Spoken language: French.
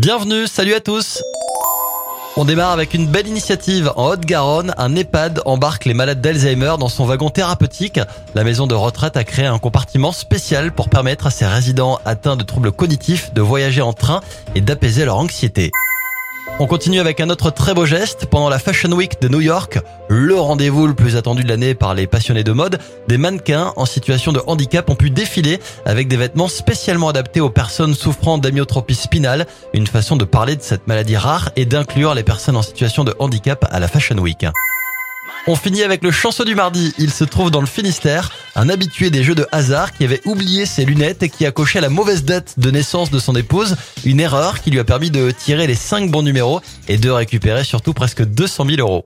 Bienvenue, salut à tous on démarre avec une belle initiative. En Haute-Garonne, un EHPAD embarque les malades d'Alzheimer dans son wagon thérapeutique. La maison de retraite a créé un compartiment spécial pour permettre à ses résidents atteints de troubles cognitifs de voyager en train et d'apaiser leur anxiété. On continue avec un autre très beau geste. Pendant la Fashion Week de New York, le rendez-vous le plus attendu de l'année par les passionnés de mode, des mannequins en situation de handicap ont pu défiler avec des vêtements spécialement adaptés aux personnes souffrant d'amyotropie spinale, une façon de parler de cette maladie rare et d'inclure les personnes en situation de handicap à la Fashion Week. On finit avec le chanceux du mardi. Il se trouve dans le Finistère, un habitué des jeux de hasard qui avait oublié ses lunettes et qui a coché la mauvaise date de naissance de son épouse. Une erreur qui lui a permis de tirer les 5 bons numéros et de récupérer surtout presque 200 000 euros.